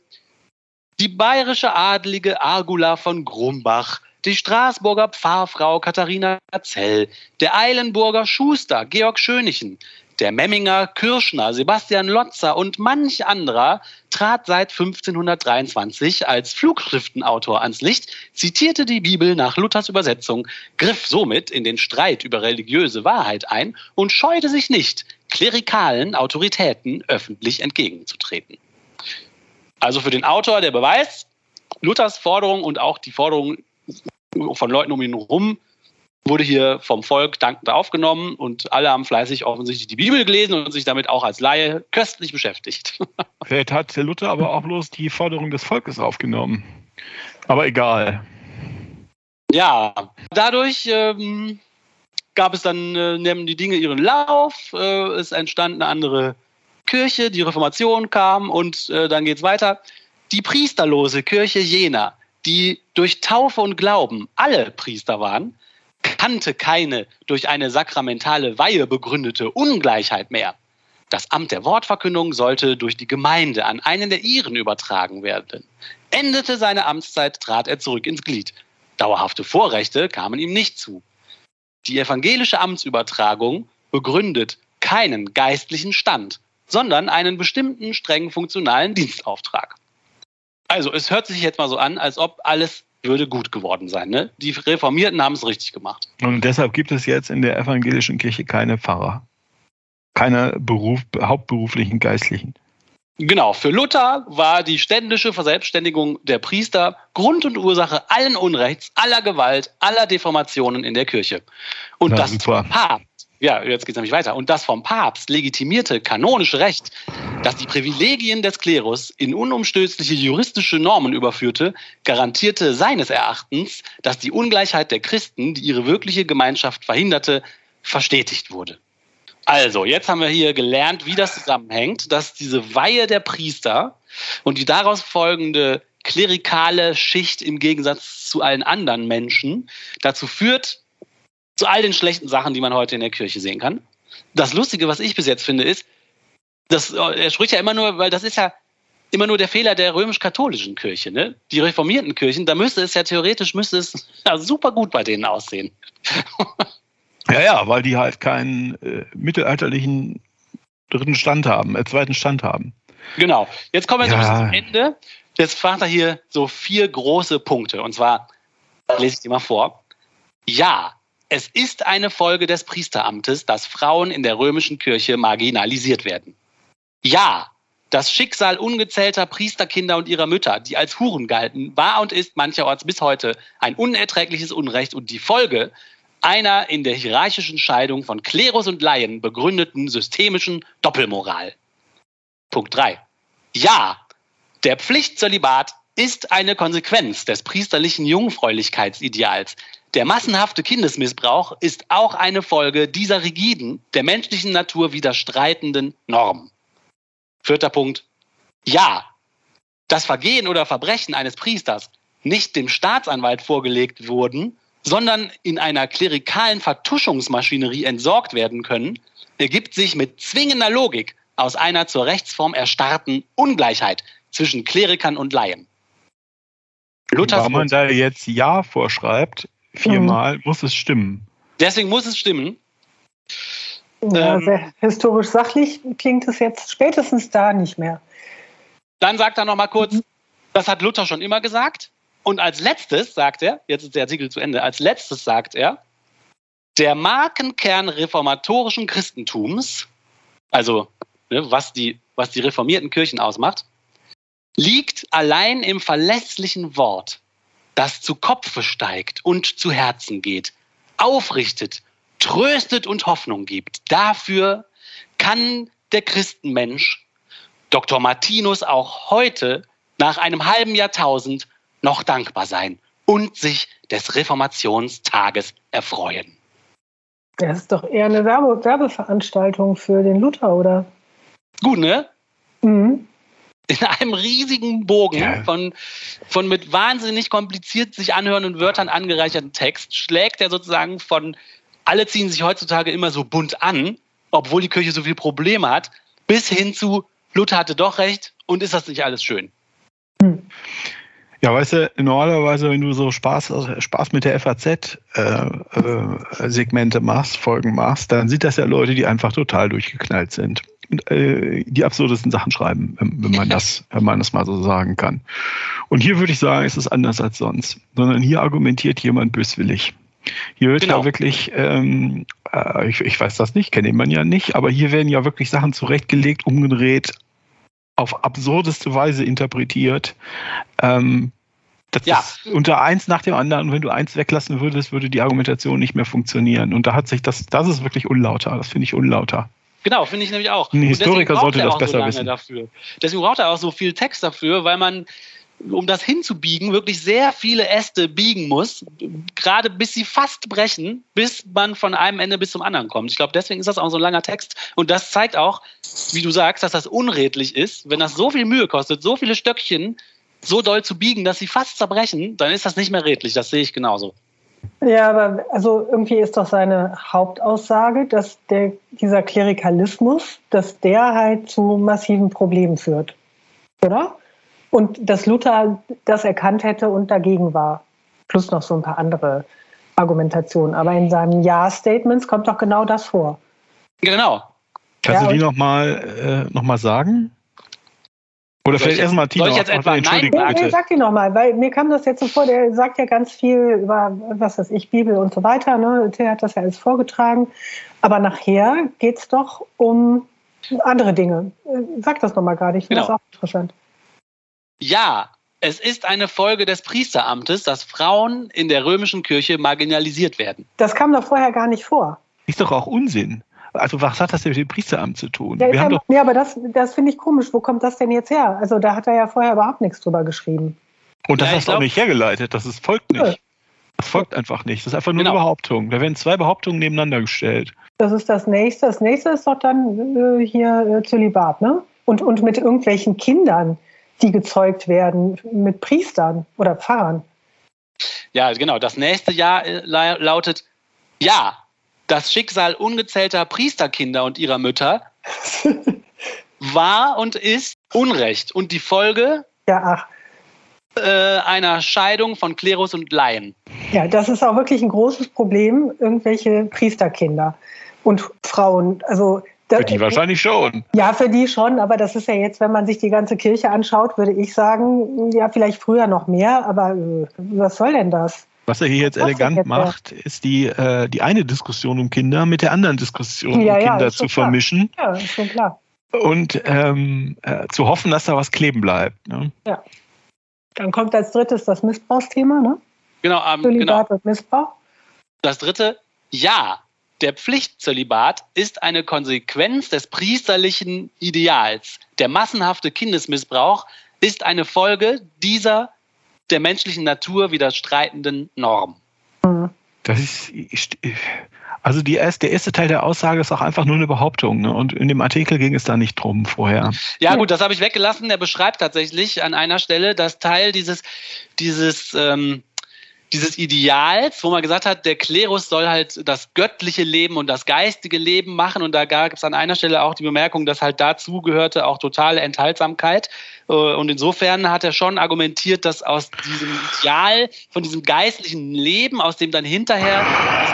Speaker 2: die bayerische Adlige Argula von Grumbach, die Straßburger Pfarrfrau Katharina Zell, der Eilenburger Schuster Georg Schönichen, der Memminger Kirschner Sebastian Lotzer und manch anderer trat seit 1523 als Flugschriftenautor ans Licht, zitierte die Bibel nach Luthers Übersetzung, griff somit in den Streit über religiöse Wahrheit ein und scheute sich nicht, klerikalen Autoritäten öffentlich entgegenzutreten. Also für den Autor der Beweis, Luthers Forderung und auch die Forderung von Leuten um ihn herum wurde hier vom Volk dankend aufgenommen und alle haben fleißig offensichtlich die Bibel gelesen und sich damit auch als Laie köstlich beschäftigt.
Speaker 1: Vielleicht hat Luther aber auch bloß die Forderung des Volkes aufgenommen. Aber egal.
Speaker 2: Ja, dadurch ähm, gab es dann, äh, nehmen die Dinge ihren Lauf, äh, es entstand eine andere Kirche, die Reformation kam und äh, dann geht es weiter. Die priesterlose Kirche Jena, die durch Taufe und Glauben alle Priester waren, kannte keine durch eine sakramentale Weihe begründete Ungleichheit mehr. Das Amt der Wortverkündung sollte durch die Gemeinde an einen der ihren übertragen werden. Endete seine Amtszeit, trat er zurück ins Glied. Dauerhafte Vorrechte kamen ihm nicht zu. Die evangelische Amtsübertragung begründet keinen geistlichen Stand, sondern einen bestimmten strengen funktionalen Dienstauftrag. Also es hört sich jetzt mal so an, als ob alles würde gut geworden sein. Ne? Die Reformierten haben es richtig gemacht.
Speaker 1: Und deshalb gibt es jetzt in der evangelischen Kirche keine Pfarrer. Keine Beruf, hauptberuflichen Geistlichen.
Speaker 2: Genau, für Luther war die ständische Verselbstständigung der Priester Grund und Ursache allen Unrechts, aller Gewalt, aller Deformationen in der Kirche. Und ja, das super. Papst ja, jetzt geht es nämlich weiter. Und das vom Papst legitimierte kanonische Recht, das die Privilegien des Klerus in unumstößliche juristische Normen überführte, garantierte seines Erachtens, dass die Ungleichheit der Christen, die ihre wirkliche Gemeinschaft verhinderte, verstetigt wurde. Also, jetzt haben wir hier gelernt, wie das zusammenhängt, dass diese Weihe der Priester und die daraus folgende klerikale Schicht im Gegensatz zu allen anderen Menschen dazu führt, zu all den schlechten Sachen, die man heute in der Kirche sehen kann. Das Lustige, was ich bis jetzt finde, ist, dass er spricht ja immer nur, weil das ist ja immer nur der Fehler der römisch-katholischen Kirche, ne? Die reformierten Kirchen, da müsste es ja theoretisch müsste es ja, super gut bei denen aussehen.
Speaker 1: ja, ja, weil die halt keinen äh, mittelalterlichen dritten Stand haben, äh, zweiten Stand haben.
Speaker 2: Genau. Jetzt kommen wir ja. zum Ende. Jetzt fragt er hier so vier große Punkte. Und zwar lese ich die mal vor. Ja, es ist eine Folge des Priesteramtes, dass Frauen in der römischen Kirche marginalisiert werden. Ja, das Schicksal ungezählter Priesterkinder und ihrer Mütter, die als Huren galten, war und ist mancherorts bis heute ein unerträgliches Unrecht und die Folge einer in der hierarchischen Scheidung von Klerus und Laien begründeten systemischen Doppelmoral. Punkt 3. Ja, der Pflichtzölibat ist eine Konsequenz des priesterlichen Jungfräulichkeitsideals, der massenhafte Kindesmissbrauch ist auch eine Folge dieser rigiden, der menschlichen Natur widerstreitenden Norm. Vierter Punkt. Ja, das Vergehen oder Verbrechen eines Priesters nicht dem Staatsanwalt vorgelegt wurden, sondern in einer klerikalen Vertuschungsmaschinerie entsorgt werden können, ergibt sich mit zwingender Logik aus einer zur Rechtsform erstarrten Ungleichheit zwischen Klerikern und Laien.
Speaker 1: Luthers Warum man da jetzt Ja vorschreibt, viermal, mhm. muss es stimmen.
Speaker 2: Deswegen muss es stimmen.
Speaker 3: Ja, ähm, sehr historisch sachlich klingt es jetzt spätestens da nicht mehr.
Speaker 2: Dann sagt er noch mal kurz, mhm. das hat Luther schon immer gesagt. Und als letztes sagt er, jetzt ist der Artikel zu Ende, als letztes sagt er, der Markenkern reformatorischen Christentums, also ne, was, die, was die reformierten Kirchen ausmacht, liegt allein im verlässlichen Wort, das zu Kopfe steigt und zu Herzen geht, aufrichtet, tröstet und Hoffnung gibt. Dafür kann der Christenmensch Dr. Martinus auch heute nach einem halben Jahrtausend noch dankbar sein und sich des Reformationstages erfreuen.
Speaker 3: Das ist doch eher eine Werbe Werbeveranstaltung für den Luther, oder?
Speaker 2: Gut, ne?
Speaker 3: Mhm.
Speaker 2: In einem riesigen Bogen
Speaker 1: Ja.
Speaker 2: von, von mit wahnsinnig kompliziert sich anhörenden Wörtern angereicherten Text schlägt er sozusagen von alle ziehen sich heutzutage immer so bunt an, obwohl die Kirche so viele Probleme hat, bis hin zu Luther hatte doch recht und ist das nicht alles schön?
Speaker 1: Ja, weißt du, normalerweise, wenn du so Spaß, Spaß mit der FAZ äh, äh, machst, Folgen machst, dann sind das ja Leute, die einfach total durchgeknallt sind. Und, äh, die absurdesten Sachen schreiben, wenn, wenn man das, wenn man das mal so sagen kann. Und hier würde ich sagen, ist es anders als sonst, sondern hier argumentiert jemand böswillig. Hier wird
Speaker 2: Genau.
Speaker 1: ja wirklich, ähm, äh, ich, ich weiß das nicht, kenne man ja nicht, aber hier werden ja wirklich Sachen zurechtgelegt, umgedreht, auf absurdeste Weise interpretiert. Ähm, das
Speaker 2: Ja.
Speaker 1: ist unter eins nach dem anderen. Wenn du eins weglassen würdest, würde die Argumentation nicht mehr funktionieren. Und da hat sich das, das ist wirklich unlauter. Das finde ich unlauter.
Speaker 2: Genau, finde ich nämlich auch.
Speaker 1: Ein Historiker sollte das besser
Speaker 2: so
Speaker 1: wissen.
Speaker 2: Dafür. Deswegen braucht er auch so viel Text dafür, weil man, um das hinzubiegen, wirklich sehr viele Äste biegen muss, gerade bis sie fast brechen, bis man von einem Ende bis zum anderen kommt. Ich glaube, deswegen ist das auch so ein langer Text. Und das zeigt auch, wie du sagst, dass das unredlich ist. Wenn das so viel Mühe kostet, so viele Stöckchen so doll zu biegen, dass sie fast zerbrechen, dann ist das nicht mehr redlich. Das sehe ich genauso.
Speaker 3: Ja, aber also irgendwie ist doch seine Hauptaussage, dass der, dieser Klerikalismus, dass der halt zu massiven Problemen führt. Oder? Und dass Luther das erkannt hätte und dagegen war. Plus noch so ein paar andere Argumentationen. Aber in seinen Ja-Statements kommt doch genau das vor.
Speaker 2: Genau.
Speaker 1: Kannst
Speaker 3: Ja,
Speaker 1: du die nochmal äh, noch mal sagen? Oder vielleicht
Speaker 2: ich-
Speaker 1: erstmal Tina.
Speaker 2: soll ich jetzt etwa
Speaker 1: Entschuldigung,
Speaker 2: Nein
Speaker 3: Nee, nee, sag die nochmal, weil mir kam das jetzt so vor, der sagt ja ganz viel über, was weiß ich, Bibel und so weiter. Ne? Der hat das ja alles vorgetragen. Aber nachher geht es doch um andere Dinge. Äh, Sag das nochmal gerade, ich finde
Speaker 2: Genau.
Speaker 3: das auch interessant.
Speaker 2: Ja, es ist eine Folge des Priesteramtes, dass Frauen in der römischen Kirche marginalisiert werden.
Speaker 3: Das kam doch vorher gar nicht vor.
Speaker 1: Ist doch auch Unsinn. Also was hat das denn mit dem Priesteramt zu tun?
Speaker 3: Ja,
Speaker 1: Wir
Speaker 3: ist
Speaker 1: haben
Speaker 3: ja,
Speaker 1: doch,
Speaker 3: nee, aber das, das finde ich komisch. Wo kommt das denn jetzt her? Also da hat er ja vorher überhaupt nichts drüber geschrieben.
Speaker 1: und das
Speaker 2: Ja,
Speaker 1: hast du auch nicht hergeleitet. Das ist, folgt
Speaker 3: Ja.
Speaker 1: nicht. Das folgt einfach nicht. Das ist einfach nur
Speaker 2: Genau.
Speaker 1: eine Behauptung. Da werden zwei Behauptungen nebeneinander gestellt.
Speaker 3: Das ist das nächste. Das nächste ist doch dann äh, hier äh, Zölibat, ne? Und, und mit irgendwelchen Kindern, die gezeugt werden, mit Priestern oder Pfarrern.
Speaker 2: Ja, genau. Das nächste Jahr äh, la- lautet Ja, das Schicksal ungezählter Priesterkinder und ihrer Mütter war und ist Unrecht und die Folge
Speaker 3: Ja,
Speaker 2: äh, einer Scheidung von Klerus und Laien.
Speaker 3: Ja, das ist auch wirklich ein großes Problem, irgendwelche Priesterkinder und Frauen. Also
Speaker 1: Für die wahrscheinlich schon.
Speaker 3: Ja, für die schon, aber das ist ja jetzt, wenn man sich die ganze Kirche anschaut, würde ich sagen, ja, vielleicht früher noch mehr, aber äh, was soll denn das?
Speaker 1: Was er hier jetzt elegant
Speaker 3: jetzt, ja?
Speaker 1: macht, ist die, äh, die eine Diskussion um Kinder mit der anderen Diskussion
Speaker 3: Ja,
Speaker 1: um
Speaker 3: ja,
Speaker 1: Kinder zu
Speaker 3: klar.
Speaker 1: vermischen
Speaker 3: Ja, ist schon klar.
Speaker 1: und ähm, äh, zu hoffen, dass da was kleben bleibt. Ne?
Speaker 3: Dann kommt als drittes das Missbrauchsthema, ne?
Speaker 2: Genau, ähm, genau.
Speaker 3: Und Missbrauch.
Speaker 2: Das dritte, ja, der Pflichtzölibat ist eine Konsequenz des priesterlichen Ideals. Der massenhafte Kindesmissbrauch ist eine Folge dieser der menschlichen Natur widerstreitenden Norm.
Speaker 1: Das ist, also die erste, der erste Teil der Aussage ist auch einfach nur eine Behauptung. Ne? Und in dem Artikel ging es da nicht drum vorher.
Speaker 2: Ja, gut, das habe ich weggelassen. Er beschreibt tatsächlich an einer Stelle das Teil dieses, dieses, ähm, dieses Ideals, wo man gesagt hat, der Klerus soll halt das göttliche Leben und das geistige Leben machen. Und da gab es an einer Stelle auch die Bemerkung, dass halt dazu gehörte auch totale Enthaltsamkeit. Äh, Und insofern hat er schon argumentiert, dass aus diesem Ideal, von diesem geistlichen Leben, aus dem dann hinterher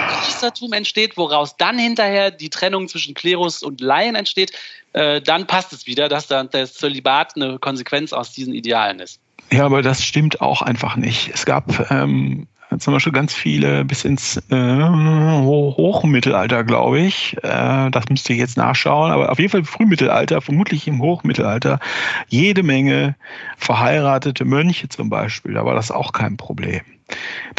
Speaker 2: das Priestertum entsteht, woraus dann hinterher die Trennung zwischen Klerus und Laien entsteht, äh, dann passt es wieder, dass dann das Zölibat eine Konsequenz aus diesen Idealen ist.
Speaker 1: Ja, aber das stimmt auch einfach nicht. Es gab ähm, zum Beispiel ganz viele bis ins äh, Ho- Hochmittelalter, glaube ich. Äh, das müsst ihr jetzt nachschauen, aber auf jeden Fall Frühmittelalter, vermutlich im Hochmittelalter, jede Menge verheiratete Mönche zum Beispiel. Da war das auch kein Problem.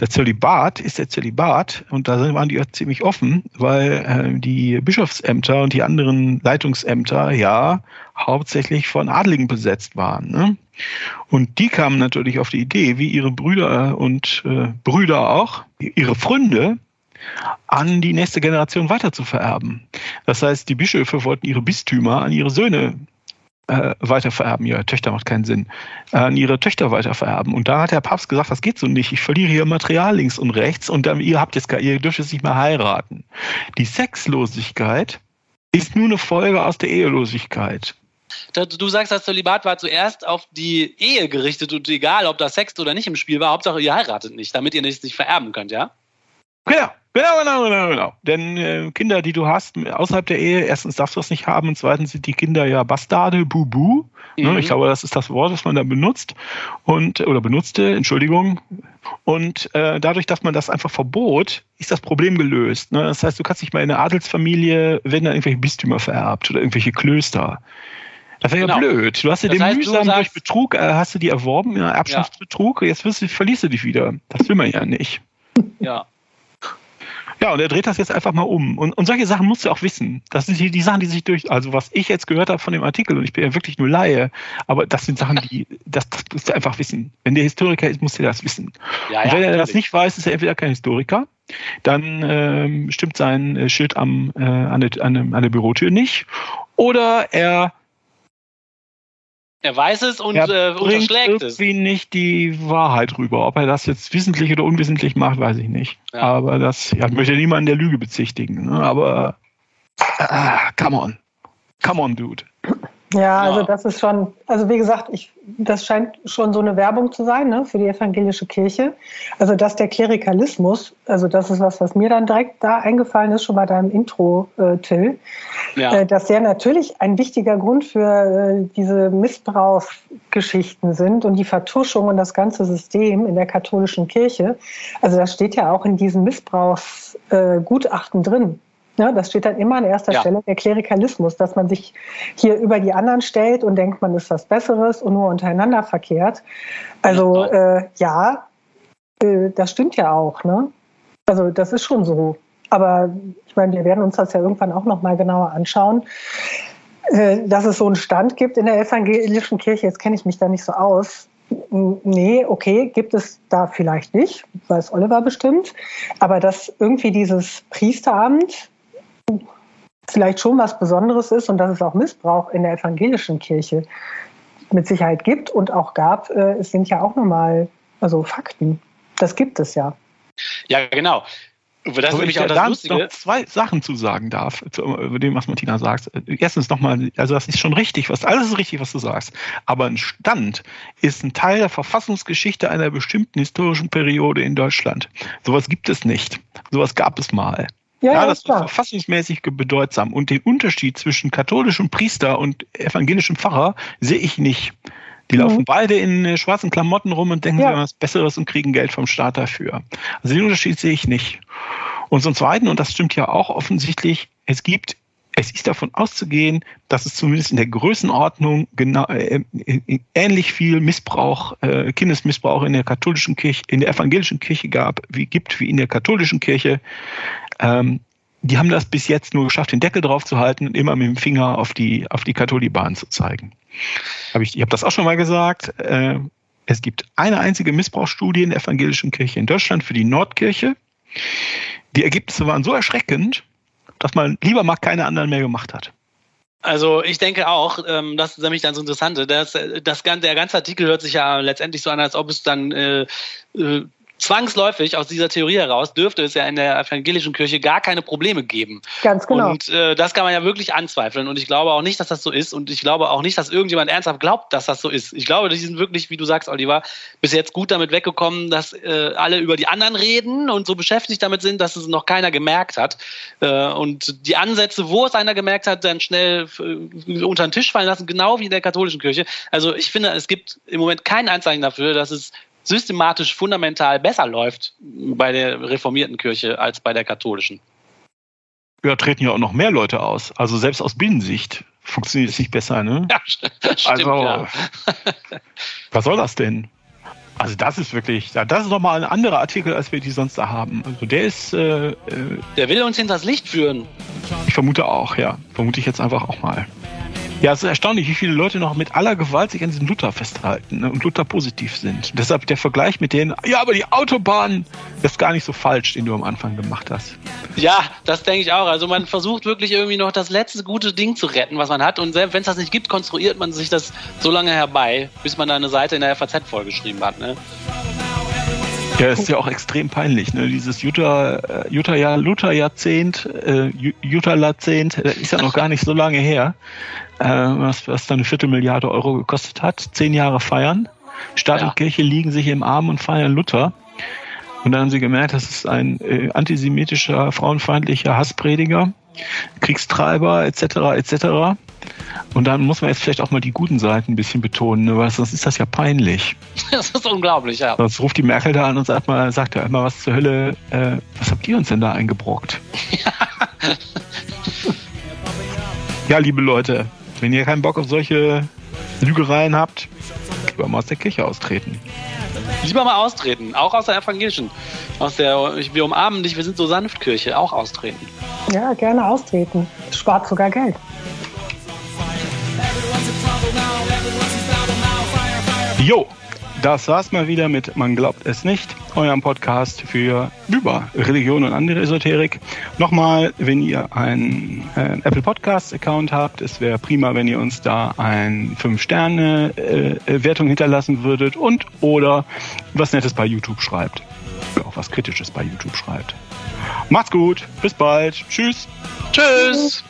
Speaker 1: Der Zölibat ist der Zölibat und da waren die ja ziemlich offen, weil äh, die Bischofsämter und die anderen Leitungsämter ja hauptsächlich von Adligen besetzt waren. Ne? Und die kamen natürlich auf die Idee, wie ihre Brüder und äh, Brüder auch, ihre Freunde an die nächste Generation weiter zu vererben. Das heißt, die Bischöfe wollten ihre Bistümer an ihre Söhne äh, weitervererben. Ihre Töchter macht keinen Sinn. Äh, an ihre Töchter weitervererben. Und da hat der Papst gesagt, das geht so nicht. Ich verliere hier Material links und rechts und dann, ihr habt jetzt ihr dürft jetzt nicht mehr heiraten. Die Sexlosigkeit ist nur eine Folge aus der Ehelosigkeit.
Speaker 2: Du sagst, das Zölibat war zuerst auf die Ehe gerichtet und egal, ob da Sex oder nicht im Spiel war, Hauptsache ihr heiratet nicht, damit ihr nicht, nicht vererben könnt, ja?
Speaker 1: Genau, genau, genau, genau, genau. Denn äh, Kinder, die du hast außerhalb der Ehe, erstens darfst du das nicht haben und zweitens sind die Kinder ja Bastarde, Bubu. Ne? Mhm. Ich glaube, das ist das Wort, das man da benutzt und oder benutzte, Entschuldigung. Und äh, dadurch, dass man das einfach verbot, ist das Problem gelöst. Ne? Das heißt, du kannst nicht mal in einer Adelsfamilie, wenn da irgendwelche Bistümer vererbt oder irgendwelche Klöster. Das wäre genau. ja blöd. Du hast ja das den heißt, mühsam durch Betrug, äh, hast du die erworben, ja, Erbschaftsbetrug, ja. jetzt wirst du, verlierst du dich wieder. Das will man ja nicht.
Speaker 2: Ja.
Speaker 1: Ja, und er dreht das jetzt einfach mal um. Und, und solche Sachen musst du auch wissen. Das sind die, die Sachen, die sich durch, also was ich jetzt gehört habe von dem Artikel, und ich bin ja wirklich nur Laie, aber das sind Sachen, die, das, das musst du einfach wissen. Wenn der Historiker ist, musst du das wissen. Ja, und wenn ja, er das nicht weiß, ist er entweder kein Historiker, dann ähm, stimmt sein äh, Schild am, äh, an, der, an, der Bürotür nicht, oder er
Speaker 2: er weiß es und er äh, unterschlägt
Speaker 1: es. irgendwie nicht die Wahrheit rüber. Ob er das jetzt wissentlich oder unwissentlich macht, weiß ich nicht. Ja. Aber das, ja, ich möchte niemanden der Lüge bezichtigen. Ne? Aber, äh, come on. Come on, dude.
Speaker 3: Ja, also das ist schon, also wie gesagt, ich, das scheint schon so eine Werbung zu sein ne, für die evangelische Kirche. Also dass der Klerikalismus, also das ist was, was mir dann direkt da eingefallen ist, schon bei deinem Intro, äh, Till, ja. äh, dass der natürlich ein wichtiger Grund für äh, diese Missbrauchsgeschichten sind und die Vertuschung und das ganze System in der katholischen Kirche. Also das steht ja auch in diesen Missbrauchsgutachten drin. Ja, das steht dann immer an erster ja. Stelle, der Klerikalismus, dass man sich hier über die anderen stellt und denkt, man ist was Besseres und nur untereinander verkehrt. Also äh, ja, äh, das stimmt ja auch. Ne? Also das ist schon so. Aber ich meine, wir werden uns das ja irgendwann auch noch mal genauer anschauen. Äh, dass es so einen Stand gibt in der evangelischen Kirche, jetzt kenne ich mich da nicht so aus. Nee, okay, gibt es da vielleicht nicht, weiß Oliver bestimmt. Aber dass irgendwie dieses Priesteramt vielleicht schon was Besonderes ist und dass es auch Missbrauch in der evangelischen Kirche mit Sicherheit gibt und auch gab, äh, es sind ja auch nochmal also Fakten. Das gibt es ja.
Speaker 2: Ja, genau.
Speaker 1: Das wenn ich da noch zwei Sachen zu sagen darf, zu, über dem, was Martina sagt. Erstens nochmal, also das ist schon richtig, was alles ist richtig, was du sagst. Aber ein Stand ist ein Teil der Verfassungsgeschichte einer bestimmten historischen Periode in Deutschland. Sowas gibt es nicht. Sowas gab es mal. Ja, ja, das ist verfassungsmäßig bedeutsam. Und den Unterschied zwischen katholischem Priester und evangelischem Pfarrer sehe ich nicht. Die mhm. laufen beide in äh, schwarzen Klamotten rum und denken, ja. sie haben was Besseres und kriegen Geld vom Staat dafür. Also den Unterschied sehe ich nicht. Und zum Zweiten, und das stimmt ja auch offensichtlich, es gibt, es ist davon auszugehen, dass es zumindest in der Größenordnung genau, äh ähnlich viel Missbrauch, äh, Kindesmissbrauch in der katholischen Kirche, in der evangelischen Kirche gab, wie gibt wie in der katholischen Kirche. Ähm, die haben das bis jetzt nur geschafft, den Deckel drauf zu halten und immer mit dem Finger auf die, auf die Katholibahn zu zeigen. Hab ich ich habe das auch schon mal gesagt. Äh, es gibt eine einzige Missbrauchsstudie in der evangelischen Kirche in Deutschland für die Nordkirche. Die Ergebnisse waren so erschreckend, dass man lieber mal keine anderen mehr gemacht hat.
Speaker 2: Also ich denke auch, ähm, das ist nämlich dann so interessant. Das, das, der ganze Artikel hört sich ja letztendlich so an, als ob es dann äh, äh, zwangsläufig aus dieser Theorie heraus dürfte es ja in der evangelischen Kirche gar keine Probleme geben.
Speaker 3: Ganz genau.
Speaker 2: Und äh, das kann man ja wirklich anzweifeln. Und ich glaube auch nicht, dass das so ist. Und ich glaube auch nicht, dass irgendjemand ernsthaft glaubt, dass das so ist. Ich glaube, die sind wirklich, wie du sagst, Oliver, bis jetzt gut damit weggekommen, dass äh, alle über die anderen reden und so beschäftigt damit sind, dass es noch keiner gemerkt hat. Äh, und die Ansätze, wo es einer gemerkt hat, dann schnell äh, unter den Tisch fallen lassen, genau wie in der katholischen Kirche. Also ich finde, es gibt im Moment kein Anzeichen dafür, dass es systematisch fundamental besser läuft bei der reformierten Kirche als bei der katholischen.
Speaker 1: Ja, treten ja auch noch mehr Leute aus. Also selbst aus Binnensicht funktioniert es nicht besser, ne? Ja, stimmt, also, ja. was soll das denn? Also das ist wirklich, das ist nochmal ein anderer Artikel, als wir die sonst da haben. Also der ist... Äh, äh
Speaker 2: der will uns hinters Licht führen.
Speaker 1: Ich vermute auch, ja. Vermute ich jetzt einfach auch mal. Ja, es ist erstaunlich, wie viele Leute noch mit aller Gewalt sich an diesem Luther festhalten ne, und Luther positiv sind. Deshalb der Vergleich mit denen, ja, aber die Autobahn ist gar nicht so falsch, den du am Anfang gemacht hast.
Speaker 2: Ja, das denke ich auch. Also man versucht wirklich irgendwie noch das letzte gute Ding zu retten, was man hat. Und selbst wenn es das nicht gibt, konstruiert man sich das so lange herbei, bis man da eine Seite in der FAZ vollgeschrieben hat. Ne?
Speaker 1: Ja, ist ja auch extrem peinlich, ne? Dieses Jutta, äh, Jutta ja, Luther Jahrzehnt, äh, Jutta Jahrzehnt, das ist ja noch gar nicht so lange her, äh, was, was dann eine Viertelmilliarde Euro gekostet hat. Zehn Jahre feiern. Staat ja. und Kirche liegen sich im Arm und feiern Luther. Und dann haben sie gemerkt, das ist ein äh, antisemitischer, frauenfeindlicher Hassprediger, Kriegstreiber etc. etc. Und dann muss man jetzt vielleicht auch mal die guten Seiten ein bisschen betonen, ne? weil sonst ist das ja peinlich.
Speaker 2: Das ist unglaublich, ja.
Speaker 1: Sonst ruft die Merkel da an und sagt mal, sagt ja immer was zur Hölle, äh, was habt ihr uns denn da eingebrockt? Ja. ja, liebe Leute, wenn ihr keinen Bock auf solche Lügereien habt, lieber mal aus der Kirche austreten.
Speaker 2: Lieber mal austreten, auch aus der evangelischen. Aus der Wir umarmen dich, wir sind so sanft Kirche, auch austreten.
Speaker 3: Ja, gerne austreten. Spart sogar Geld.
Speaker 1: Jo, das war's mal wieder mit Man glaubt es nicht, eurem Podcast für über Religion und andere Esoterik. Nochmal, wenn ihr einen äh, Apple Podcast Account habt, es wäre prima, wenn ihr uns da ein 5-Sterne-Wertung äh, hinterlassen würdet und oder was Nettes bei YouTube schreibt. Auch was Kritisches bei YouTube schreibt. Macht's gut, bis bald. Tschüss.
Speaker 2: Tschüss.